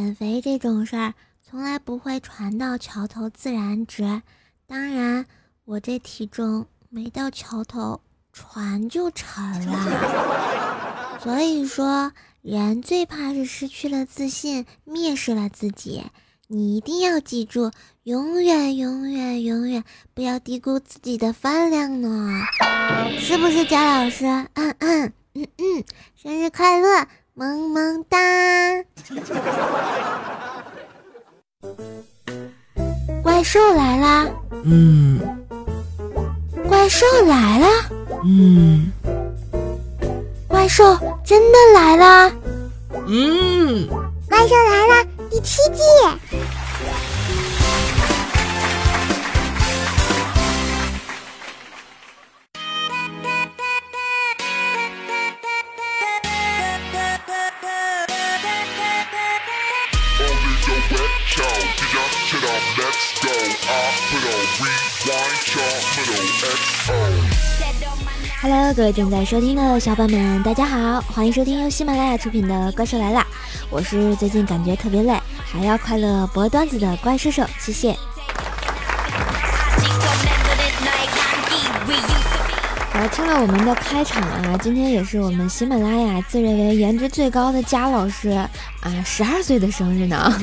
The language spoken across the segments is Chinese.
减肥这种事儿从来不会传到桥头自然直，当然我这体重没到桥头船就沉了。所以说，人最怕是失去了自信，蔑视了自己。你一定要记住，永远、永远、永远不要低估自己的饭量呢，是不是，贾老师？嗯嗯嗯嗯，生日快乐，萌萌哒！怪兽来啦！嗯怪兽来啦！嗯怪兽真的来啦！嗯，怪兽来了，第七季。Hello，各位正在收听的小伙伴们，大家好，欢迎收听由喜马拉雅出品的《怪兽来了》，我是最近感觉特别累，还要快乐播段子的怪兽兽，谢谢。好，听了我们的开场啊，今天也是我们喜马拉雅自认为颜值最高的佳老师啊，十二岁的生日呢。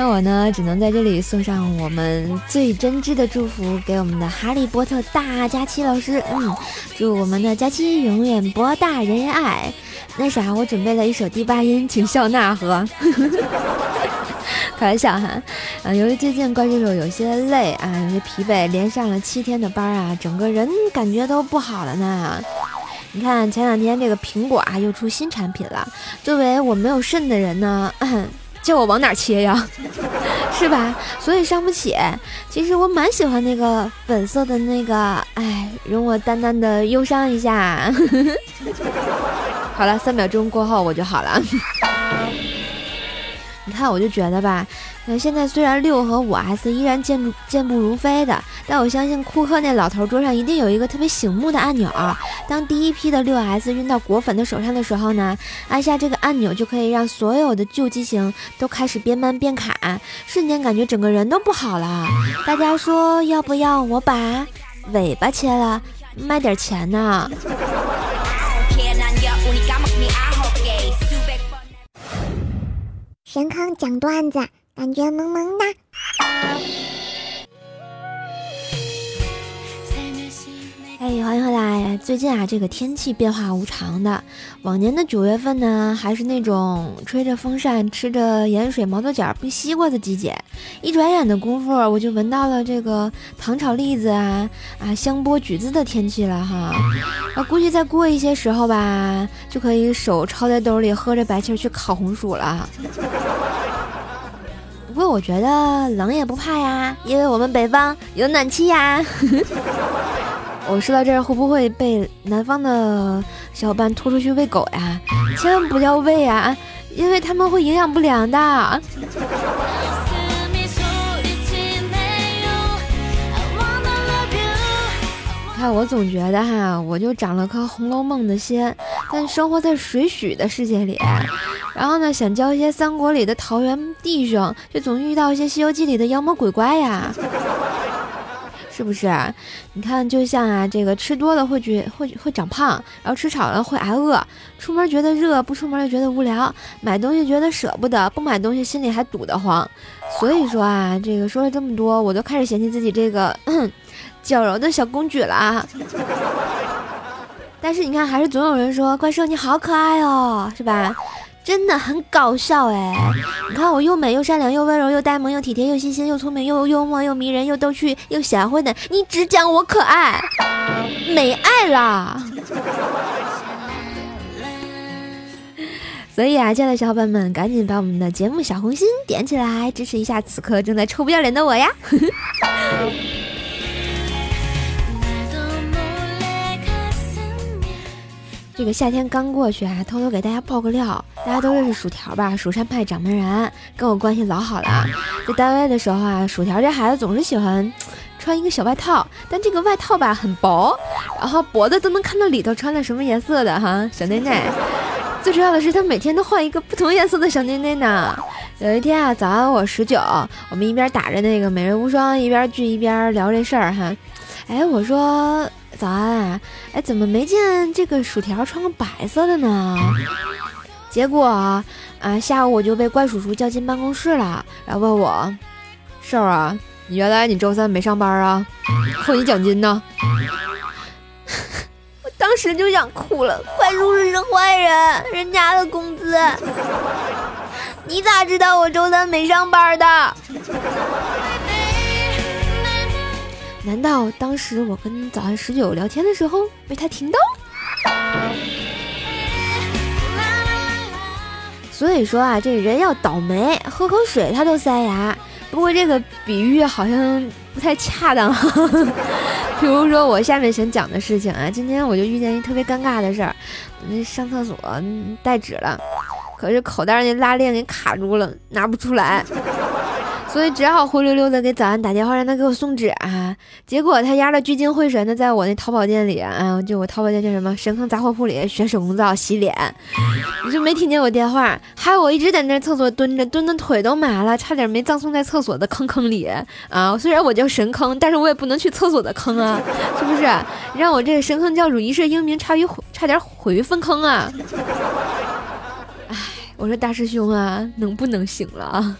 那我呢，只能在这里送上我们最真挚的祝福给我们的哈利波特大佳期老师。嗯，祝我们的佳期永远博大人人爱。那啥，我准备了一首第八音，请笑纳和。开玩笑哈，啊，由于最近怪兽手有些累啊，有些疲惫，连上了七天的班啊，整个人感觉都不好了呢。你看前两天这个苹果啊又出新产品了，作为我没有肾的人呢，叫我往哪切呀？是吧？所以伤不起。其实我蛮喜欢那个粉色的那个，哎，容我淡淡的忧伤一下。好了，三秒钟过后我就好了。你看，我就觉得吧，那，现在虽然六和五 S 依然健步健步如飞的，但我相信库克那老头桌上一定有一个特别醒目的按钮。当第一批的六 S 运到果粉的手上的时候呢，按下这个按钮就可以让所有的旧机型都开始变慢变卡，瞬间感觉整个人都不好了。大家说要不要我把尾巴切了，卖点钱呢？神坑讲段子，感觉萌萌哒。哎，欢迎回来！最近啊，这个天气变化无常的。往年的九月份呢，还是那种吹着风扇、吃着盐水毛豆角、冰西瓜的季节。一转眼的功夫，我就闻到了这个糖炒栗子啊、啊香剥橘子的天气了哈。啊，估计再过一些时候吧，就可以手抄在兜里，喝着白气去烤红薯了。不过我觉得冷也不怕呀，因为我们北方有暖气呀。我说到这儿会不会被南方的小伙伴拖出去喂狗呀？千万不要喂啊，因为他们会营养不良的。看我总觉得哈，我就长了颗《红楼梦》的心，但生活在水浒的世界里，然后呢，想交一些三国里的桃园弟兄，却总遇到一些《西游记》里的妖魔鬼怪呀。是不是？你看，就像啊，这个吃多了会觉会会长胖，然后吃少了会挨饿。出门觉得热，不出门又觉得无聊。买东西觉得舍不得，不买东西心里还堵得慌。所以说啊，这个说了这么多，我都开始嫌弃自己这个 矫揉的小公举了。但是你看，还是总有人说怪兽你好可爱哦，是吧？真的很搞笑哎！你看我又美又善良又温柔又呆萌又体贴又细心又聪明又幽默又迷人又逗趣又贤惠的，你只讲我可爱，没爱啦！所以啊，亲爱的小伙伴们，赶紧把我们的节目小红心点起来，支持一下此刻正在臭不要脸的我呀！这个夏天刚过去啊，偷偷给大家爆个料，大家都认识薯条吧？蜀山派掌门人跟我关系老好了。在单位的时候啊，薯条这孩子总是喜欢穿一个小外套，但这个外套吧很薄，然后薄的都能看到里头穿的什么颜色的哈，小内内。最重要的是，他每天都换一个不同颜色的小内内呢。有一天啊，早上我十九，我们一边打着那个美人无双，一边聚一边聊这事儿哈。哎，我说早安，哎，怎么没见这个薯条穿个白色的呢？结果啊，下午我就被怪叔叔叫进办公室了，然后问我，瘦啊，你原来你周三没上班啊？扣你奖金呢？我当时就想哭了，怪叔叔是坏人，人家的工资。你咋知道我周三没上班的？难道当时我跟早安十九聊天的时候被他听到？所以说啊，这人要倒霉，喝口水他都塞牙。不过这个比喻好像不太恰当。比如说我下面想讲的事情啊，今天我就遇见一特别尴尬的事儿，那上厕所带纸了。可是口袋那拉链给卡住了，拿不出来，所以只好灰溜溜的给早安打电话，让他给我送纸啊。结果他丫的聚精会神的在我那淘宝店里啊，就我淘宝店叫什么神坑杂货铺里学手工皂洗脸，你就没听见我电话，害我一直在那厕所蹲着，蹲的腿都麻了，差点没葬送在厕所的坑坑里啊。虽然我叫神坑，但是我也不能去厕所的坑啊，是不是？让我这个神坑教主一世英名，差于差点毁于粪坑啊。哎我说大师兄啊，能不能行了啊？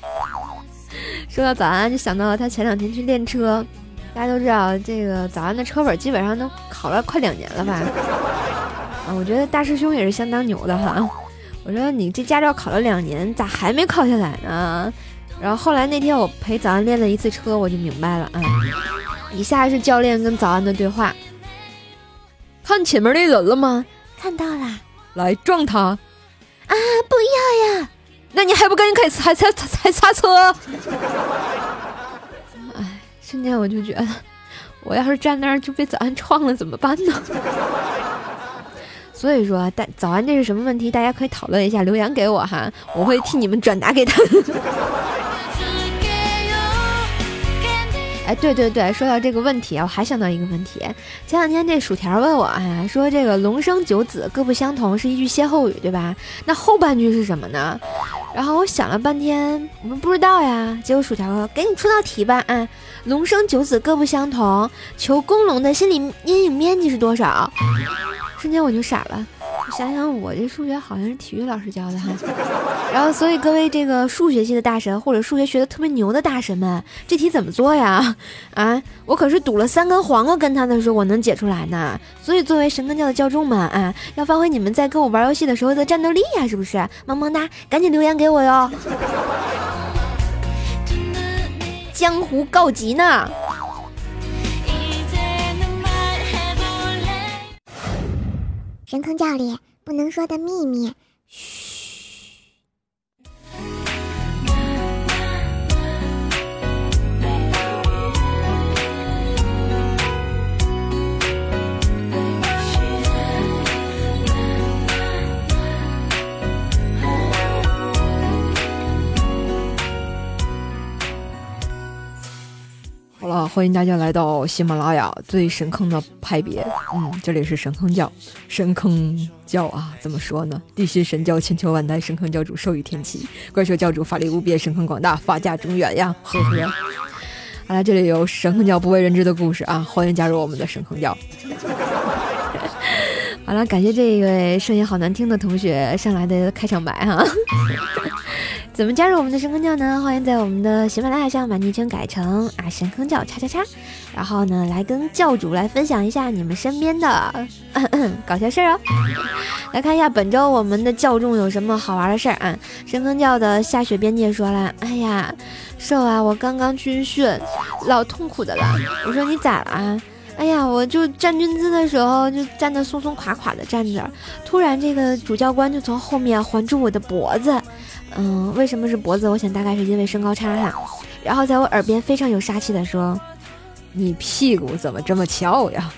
说到早安，就想到了他前两天去练车。大家都知道，这个早安的车本基本上都考了快两年了吧？啊，我觉得大师兄也是相当牛的哈。我说你这驾照考了两年，咋还没考下来呢？然后后来那天我陪早安练了一次车，我就明白了啊。以下是教练跟早安的对话：看前面那人了吗？看到了。来撞他。啊！不要呀！那你还不赶紧开踩踩踩踩刹车？哎，瞬间我就觉得，我要是站那儿就被早安撞了怎么办呢？所以说，大早安这是什么问题？大家可以讨论一下，留言给我哈，我会替你们转达给他。哎，对对对，说到这个问题啊，我还想到一个问题。前两天这薯条问我，哎，说这个龙生九子各不相同是一句歇后语，对吧？那后半句是什么呢？然后我想了半天，我们不知道呀。结果薯条说：“给你出道题吧，啊，龙生九子各不相同，求公龙的心理阴影面积是多少？”瞬间我就傻了。想想我这数学好像是体育老师教的哈，然后所以各位这个数学系的大神或者数学学的特别牛的大神们，这题怎么做呀？啊，我可是赌了三根黄瓜跟他的时候我能解出来呢。所以作为神坑教的教众们啊，要发挥你们在跟我玩游戏的时候的战斗力呀，是不是？萌萌哒，赶紧留言给我哟！江湖告急呢。神坑教里不能说的秘密，欢迎大家来到喜马拉雅最神坑的派别，嗯，这里是神坑教，神坑教啊，怎么说呢？地心神教千秋万代，神坑教主寿与天齐，怪兽教主法力无边，神坑广大，法驾中原呀，呵呵。好了，这里有神坑教不为人知的故事啊，欢迎加入我们的神坑教。好了，感谢这一位声音好难听的同学上来的开场白哈。怎么加入我们的神坑教呢？欢迎在我们的喜马拉雅上把昵称改成啊神坑教叉叉叉，然后呢来跟教主来分享一下你们身边的 搞笑事儿哦。来看一下本周我们的教众有什么好玩的事儿啊？神坑教的下雪边界说了，哎呀，瘦啊，我刚刚军训，老痛苦的了。我说你咋了？哎呀，我就站军姿的时候，就站得松松垮垮的站着，突然这个主教官就从后面环住我的脖子，嗯，为什么是脖子？我想大概是因为身高差哈。然后在我耳边非常有杀气的说：“你屁股怎么这么翘呀？”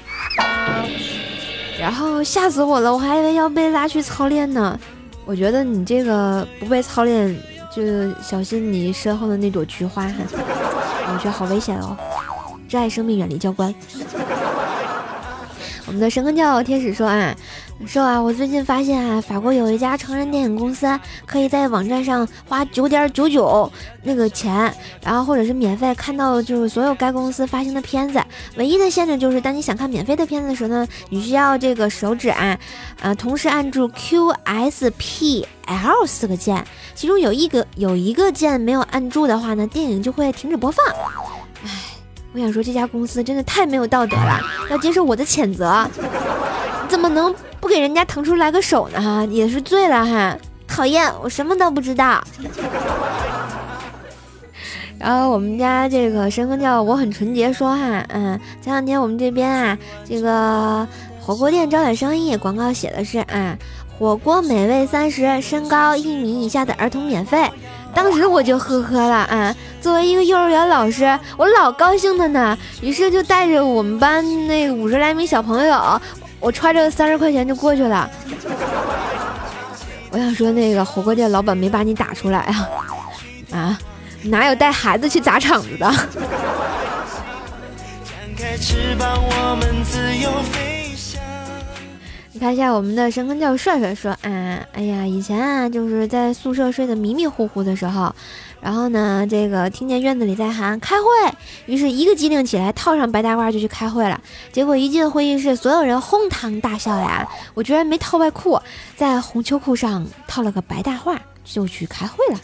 然后吓死我了，我还以为要被拉去操练呢。我觉得你这个不被操练，就小心你身后的那朵菊花哈。我觉得好危险哦。珍爱生命，远离教官。我们的神坑教天使说啊，说啊，我最近发现啊，法国有一家成人电影公司，可以在网站上花九点九九那个钱，然后或者是免费看到就是所有该公司发行的片子。唯一的限制就是，当你想看免费的片子的时候呢，你需要这个手指按，啊，同时按住 Q S P L 四个键，其中有一个有一个键没有按住的话呢，电影就会停止播放。唉，我想说这家公司真的太没有道德了，要接受我的谴责。怎么能不给人家腾出来个手呢？哈，也是醉了哈！讨厌，我什么都不知道。然后我们家这个神风叫我很纯洁说哈，嗯，前两天我们这边啊，这个火锅店招点生意，广告写的是啊，火锅美味三十，身高一米以下的儿童免费。当时我就呵呵了啊，作为一个幼儿园老师，我老高兴的呢，于是就带着我们班那五十来名小朋友。我揣着三十块钱就过去了。我想说，那个火锅店老板没把你打出来啊？啊，哪有带孩子去砸场子的？翅膀，我们自由飞看一下我们的神坑教帅帅说，啊，哎呀，以前啊，就是在宿舍睡得迷迷糊糊的时候。然后呢，这个听见院子里在喊开会，于是一个机灵起来，套上白大褂就去开会了。结果一进会议室，所有人哄堂大笑呀！我居然没套外裤，在红秋裤上套了个白大褂就去开会了。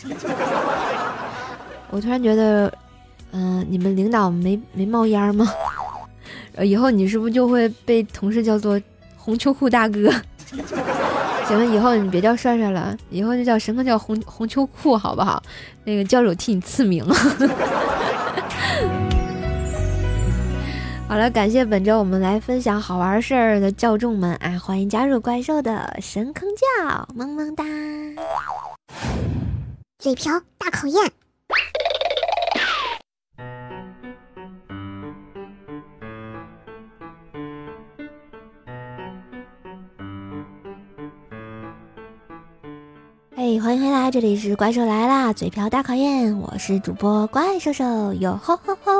我突然觉得，嗯，你们领导没没冒烟吗？以后你是不是就会被同事叫做红秋裤大哥？行了，以后你别叫帅帅了，以后就叫什么叫红红秋裤，好不好？那个教主替你赐名。好了，感谢本周我们来分享好玩事儿的教众们啊，欢迎加入怪兽的神坑教，萌萌哒！嘴瓢大考验。欢迎回来，这里是怪兽来啦，嘴瓢大考验，我是主播怪兽兽，哟吼吼吼！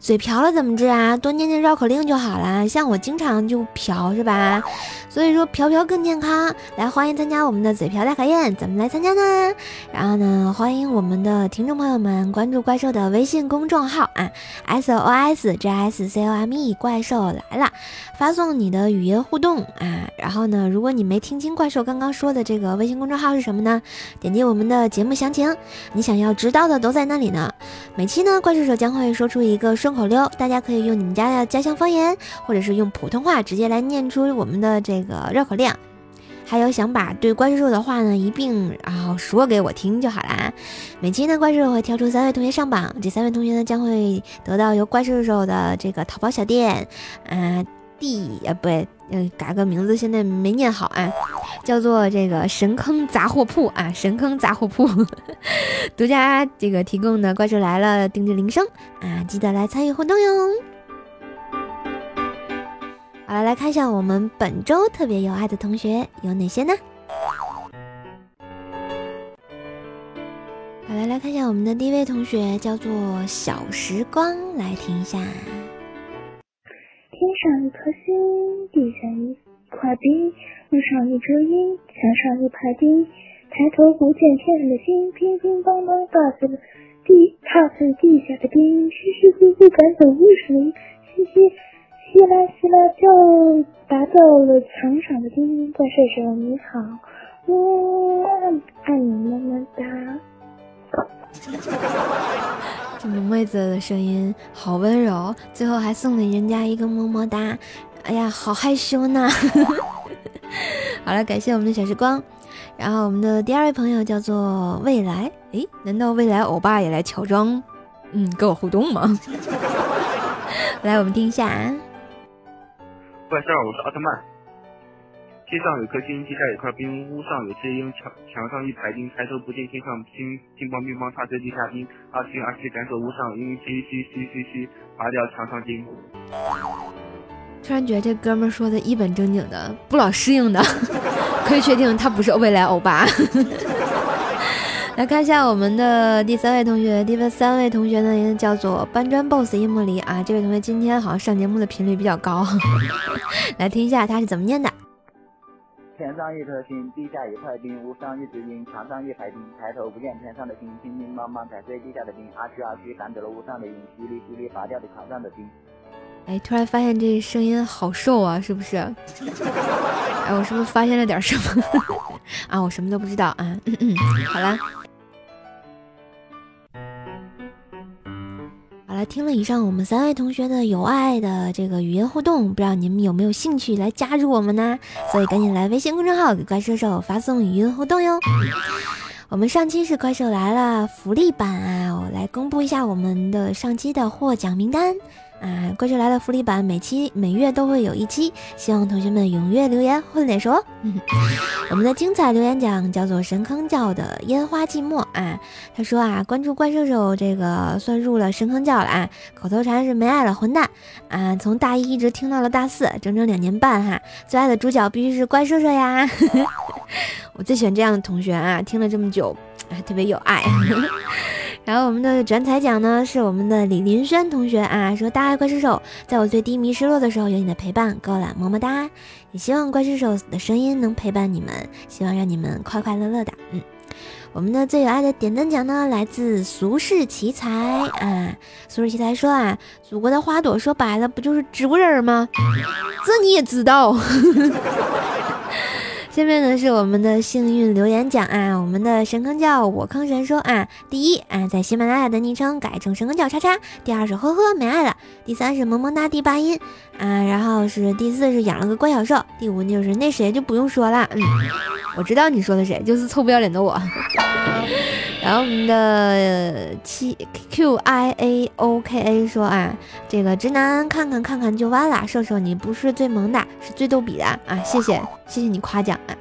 嘴瓢了怎么治啊？多念念绕口令就好了。像我经常就瓢是吧？所以说瓢瓢更健康。来，欢迎参加我们的嘴瓢大考验，怎么来参加呢？然后呢，欢迎我们的听众朋友们关注怪兽的微信公众号啊，S O S J S C O M E，怪兽来了，发送你的语音互动啊。然后呢，如果你没听清怪兽刚刚说的这个微信公众号是什么呢？点击我们的节目详情，你想要知道的都在那里呢。每期呢，怪兽手将会说出一个顺口溜，大家可以用你们家的家乡方言，或者是用普通话直接来念出我们的这这个绕口令。还有想把对怪兽兽的话呢一并然后说给我听就好啦。每期呢，怪兽会挑出三位同学上榜，这三位同学呢将会得到由怪兽兽的这个淘宝小店，啊地啊不对，呃改个名字，现在没念好啊，叫做这个神坑杂货铺啊，神坑杂货铺 独家这个提供的怪兽来了定制铃声啊，记得来参与互动哟。好了，来看一下我们本周特别有爱的同学有哪些呢？好了，来看一下我们的第一位同学叫做小时光，来听一下。天上一颗星，地上一块冰，路上一只鹰，墙上一排钉。抬头不见天上的星，乒乒乓乓打碎了地，踏碎地下的冰。嘘嘘呼呼赶走雾水，嘻嘻稀啦稀啦叫，打倒了墙上的叮叮。怪兽手你好，我爱你么么哒。这萌妹子的声音好温柔，最后还送给人家一个么么哒。哎呀，好害羞呢。好了，感谢我们的小时光。然后我们的第二位朋友叫做未来，诶，难道未来欧巴也来乔装？嗯，跟我互动吗？来，我们听一下。啊怪兽，我是奥特曼。天上有颗星，地下有块冰，屋上有只鹰，墙墙上一排钉。抬头不见天上星，乒乓乒乓踏着地下冰。阿星阿星赶走屋上鹰，嘻嘻嘻嘻嘻，拔掉墙上钉。突然觉得这哥们说的一本正经的，不老适应的，可以确定他不是未来欧巴。来看一下我们的第三位同学，第三位同学呢叫做搬砖 boss 樱茉梨啊，这位同学今天好像上节目的频率比较高，来听一下他是怎么念的。天上一颗星，地下一块冰，屋上一只鹰，墙上一排钉，抬头不见天上的星，乒乒乓乓踩碎地下的冰，阿虚阿虚赶走了屋上的鹰，淅沥淅沥拔掉了墙上的钉。哎，突然发现这声音好瘦啊，是不是？哎，我是不是发现了点什么？啊，我什么都不知道啊。嗯嗯，好了。听了以上我们三位同学的有爱的这个语音互动，不知道你们有没有兴趣来加入我们呢？所以赶紧来微信公众号给怪兽兽发送语音互动哟。我们上期是怪兽来了福利版啊，我来公布一下我们的上期的获奖名单。啊，怪兽来了福利版，每期每月都会有一期，希望同学们踊跃留言混脸说。我们的精彩留言奖叫做神坑教的烟花寂寞啊，他说啊，关注怪兽兽这个算入了神坑教了啊，口头禅是没爱了混蛋啊，从大一一直听到了大四，整整两年半哈，最爱的主角必须是怪兽兽呀，我最喜欢这样的同学啊，听了这么久，啊，特别有爱。然后我们的转彩奖呢，是我们的李林轩同学啊，说大爱怪兽手，在我最低迷失落的时候有你的陪伴，够了，么么哒！也希望怪兽手的声音能陪伴你们，希望让你们快快乐乐的。嗯，我们的最有爱的点灯奖呢，来自俗世奇才啊，俗世奇才说啊，祖国的花朵说白了不就是植物人吗？这你也知道。下面呢是我们的幸运留言奖啊，我们的神坑教我坑神说啊，第一啊在喜马拉雅的昵称改成神坑教叉叉，第二是呵呵没爱了，第三是萌萌哒第八音啊，然后是第四是养了个乖小兽，第五就是那谁就不用说了，嗯，我知道你说的谁，就是臭不要脸的我。然后我们的七 Q I A O K A 说啊，这个直男看看看看就完了，瘦瘦你不是最萌的，是最逗比的啊，谢谢谢谢你夸奖啊。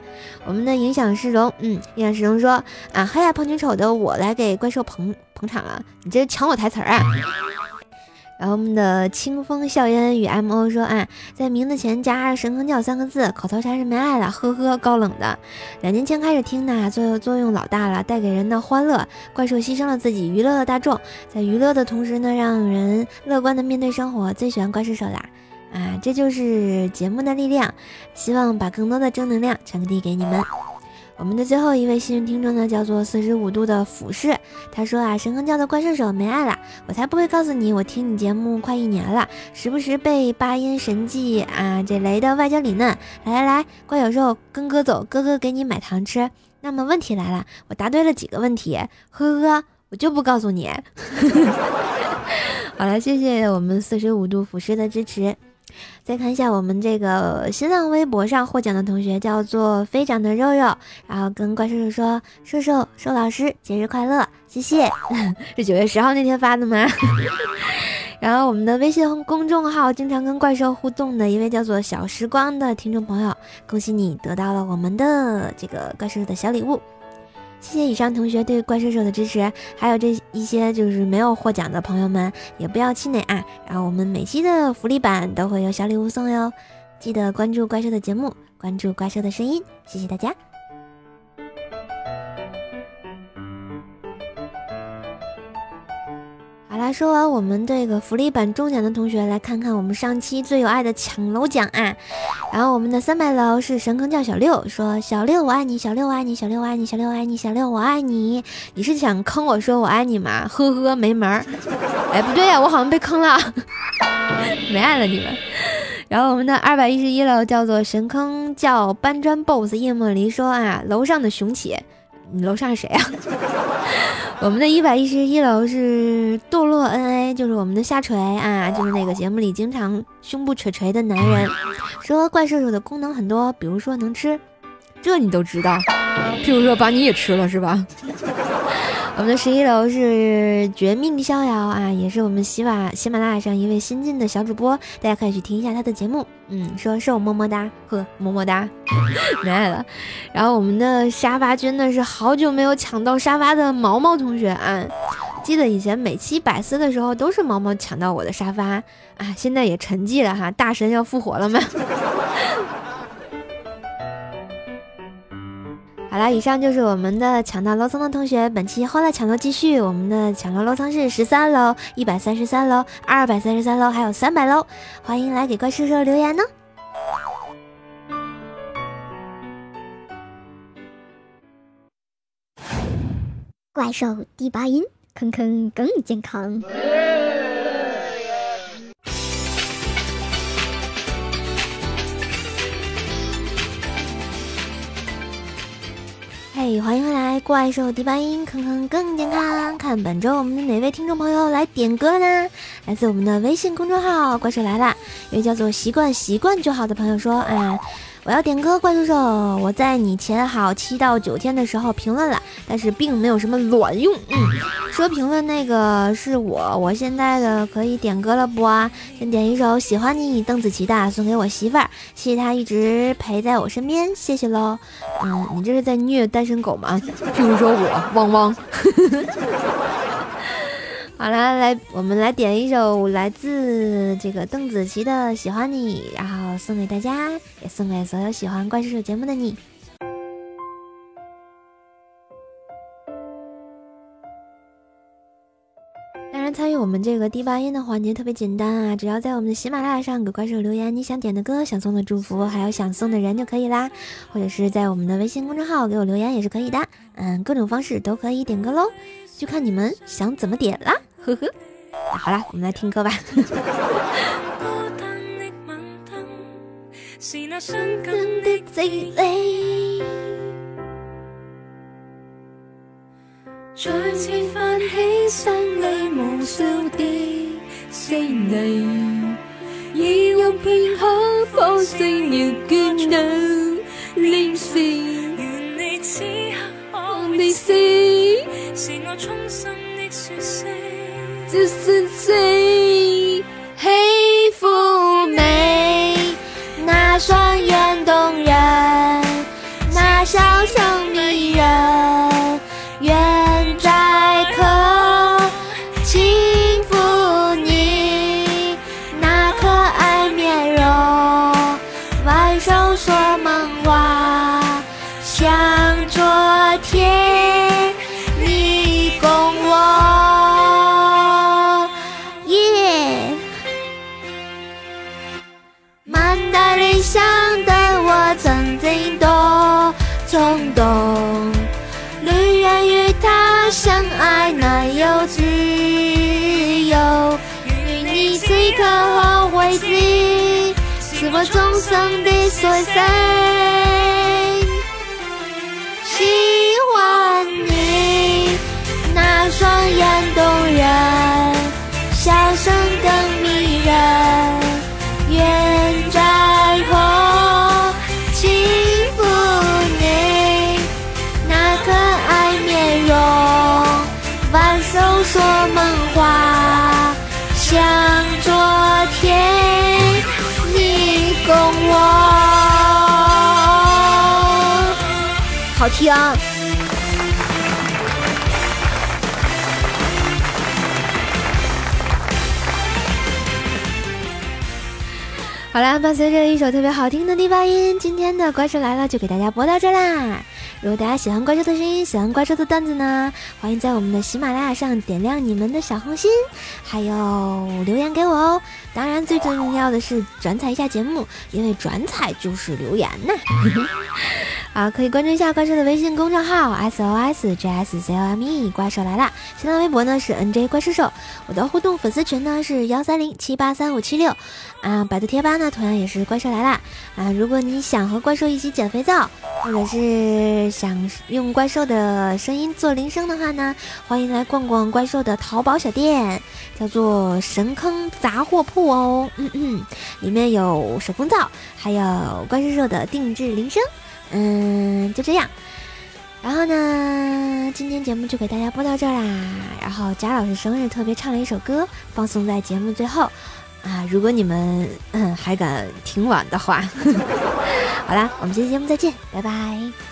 我们的影响是龙，嗯，影响是龙说啊，黑暗，胖球丑的我来给怪兽捧捧场啊，你这是抢我台词儿啊。然后我们的清风笑烟与 M O 说啊，在名字前加神坑教三个字，口头禅是没爱了，呵呵，高冷的。两年前开始听的，作用作用老大了，带给人的欢乐。怪兽牺牲了自己，娱乐了大众，在娱乐的同时呢，让人乐观的面对生活。最喜欢怪兽手啦，啊，这就是节目的力量。希望把更多的正能量传递给你们。我们的最后一位幸运听众呢，叫做四十五度的俯视。他说啊，神坑教的怪兽手没爱了，我才不会告诉你，我听你节目快一年了，时不时被八音神技啊这雷的外焦里嫩。来来来，怪小兽跟哥走，哥哥给你买糖吃。那么问题来了，我答对了几个问题？呵呵，我就不告诉你。好了，谢谢我们四十五度俯视的支持。再看一下我们这个新浪微博上获奖的同学，叫做飞长的肉肉，然后跟怪兽兽说：“兽兽兽老师节日快乐，谢谢。” 是九月十号那天发的吗？然后我们的微信公众号经常跟怪兽互动的一位叫做小时光的听众朋友，恭喜你得到了我们的这个怪兽的小礼物。谢谢以上同学对怪兽兽的支持，还有这一些就是没有获奖的朋友们，也不要气馁啊！然后我们每期的福利版都会有小礼物送哟，记得关注怪兽的节目，关注怪兽的声音，谢谢大家。啦，说完我们这个福利版中奖的同学，来看看我们上期最有爱的抢楼奖啊！然后我们的三百楼是神坑叫小六，说小六我爱你，小六我爱你，小六我爱你，小六我爱你，小六我爱你。你是想坑我说我爱你吗？呵呵，没门儿。哎，不对呀，我好像被坑了，没爱了你们。然后我们的二百一十一楼叫做神坑叫搬砖 boss 叶莫离说啊，楼上的雄起，你楼上是谁啊？我们的一百一十一楼是堕落 N A，就是我们的下垂啊，就是那个节目里经常胸部垂垂的男人。说怪兽兽的功能很多，比如说能吃，这你都知道。譬如说把你也吃了是吧？我们的十一楼是绝命逍遥啊，也是我们喜马喜马拉雅上一位新晋的小主播，大家可以去听一下他的节目。嗯，说是我么么哒，呵么么哒，没爱了。然后我们的沙发君呢是好久没有抢到沙发的毛毛同学啊，记得以前每期百思的时候都是毛毛抢到我的沙发啊，现在也沉寂了哈，大神要复活了吗？了，以上就是我们的抢到楼层的同学，本期欢乐抢楼继续，我们的抢楼楼层是十三楼、一百三十三楼、二百三十三楼，还有三百楼，欢迎来给怪兽兽留言呢。怪兽第八音，坑坑更健康。欢迎回来，怪兽第八音，坑坑更健康。看本周我们的哪位听众朋友来点歌呢？来自我们的微信公众号“怪兽来了”，一位叫做“习惯习惯就好”的朋友说：“啊，我要点歌，怪兽兽，我在你前好七到九天的时候评论了，但是并没有什么卵用。嗯，说评论那个是我，我现在的可以点歌了不啊？先点一首《喜欢你》，邓紫棋的，送给我媳妇儿，谢谢她一直陪在我身边，谢谢喽。嗯，你这是在虐单身狗吗？譬如说我汪汪，好了，来，我们来点一首来自这个邓紫棋的《喜欢你》，然后送给大家，也送给所有喜欢怪兽手节目的你。当然，参与我们这个第八音的环节特别简单啊，只要在我们的喜马拉雅上给怪兽留言你想点的歌、想送的祝福，还有想送的人就可以啦，或者是在我们的微信公众号给我留言也是可以的，嗯，各种方式都可以点歌喽，就看你们想怎么点啦，呵呵。好啦，我们来听歌吧。再次泛起生理无数的思念，已有片刻方醒而倦了脸线。愿你此刻可你是，是我衷心的说声，就是最喜欢你，那双眼动人，我终生的所剩。听。好啦，伴随着一首特别好听的第八音，今天的怪兽来了就给大家播到这啦。如果大家喜欢怪兽的声音，喜欢怪兽的段子呢，欢迎在我们的喜马拉雅上点亮你们的小红心，还有留言给我哦。当然，最重要的是转采一下节目，因为转采就是留言呐。可以关注一下怪兽的微信公众号 S O S J S C O M E，怪兽来啦！新浪微博呢是 N J 怪兽兽，我的互动粉丝群呢是幺三零七八三五七六，啊，百度贴吧呢同样也是怪兽来啦！啊，如果你想和怪兽一起捡肥皂，或者是想用怪兽的声音做铃声的话呢，欢迎来逛逛怪兽的淘宝小店，叫做神坑杂货铺哦，嗯嗯，里面有手工皂，还有怪兽兽的定制铃声。嗯，就这样。然后呢，今天节目就给大家播到这儿啦。然后贾老师生日特别唱了一首歌，放送在节目最后啊。如果你们嗯还敢听晚的话，好啦，我们下期节目再见，拜拜。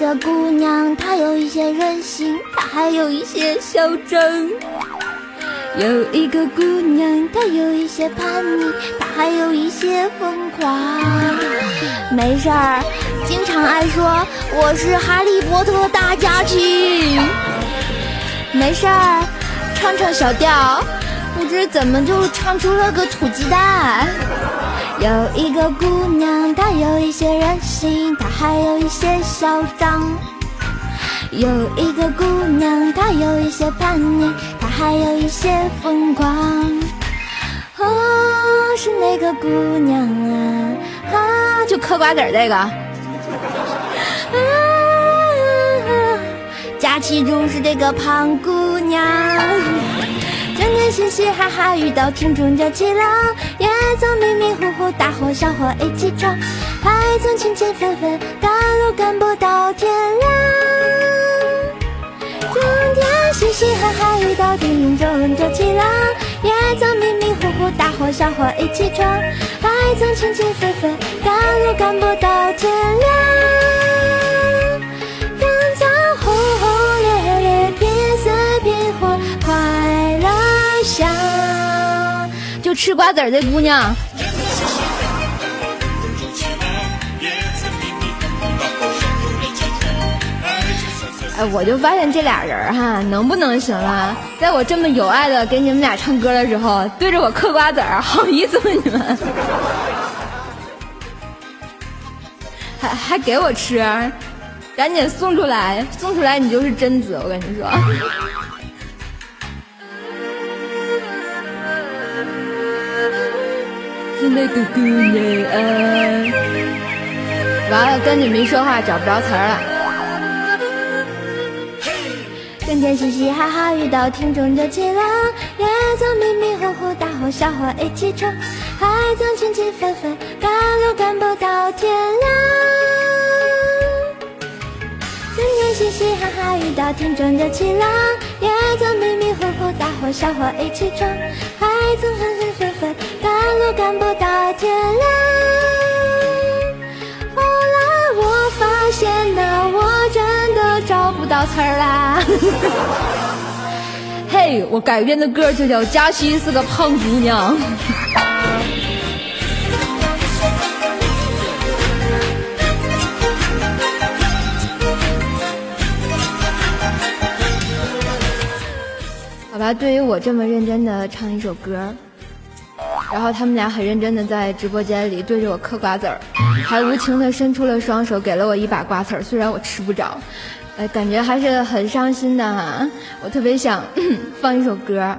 个姑娘，她有一些任性，她还有一些嚣张。有一个姑娘，她有一些叛逆，她还有一些疯狂。没事儿，经常爱说我是哈利波特大家庭。没事儿，唱唱小调，不知怎么就唱出了个土鸡蛋。有一个姑娘，她有一些任性，她还有一些嚣张。有一个姑娘，她有一些叛逆，她还有一些疯狂。哦，是那个姑娘啊，啊，就嗑瓜子儿这个，啊，假期中是这个胖姑娘，整天嘻嘻哈哈，遇到听众就起浪，也曾迷迷糊糊，大伙小伙一起闯，还曾情情分分，赶路赶不到天亮。整天嘻嘻哈哈，遇到听众就起浪，也曾迷迷糊糊，大伙小伙一起闯，还曾情情分分，赶路赶不到天亮。就吃瓜子儿的姑娘，哎，我就发现这俩人儿哈，能不能行了？在我这么有爱的给你们俩唱歌的时候，对着我嗑瓜子儿，好意思吗你们？还还给我吃，赶紧送出来，送出来你就是贞子，我跟你说。是那个姑娘啊！完了，跟你们一说话找不着词儿了。整天嘻嘻哈哈，遇到听众就起浪，也曾迷迷糊糊，大伙小伙一起唱，还曾情情分分，赶路赶不到天亮。整天嘻嘻哈哈，遇到听众就起浪，也曾迷迷糊糊，大伙小伙一起唱，还曾分分分分，赶路赶不到天亮。后来我发现呐，我真的找不到词儿啦。嘿，我改编的歌就叫《佳欣是个胖姑娘》。吧，对于我这么认真的唱一首歌，然后他们俩很认真的在直播间里对着我嗑瓜子儿，还无情的伸出了双手给了我一把瓜子儿，虽然我吃不着，哎，感觉还是很伤心的哈。我特别想 放一首歌，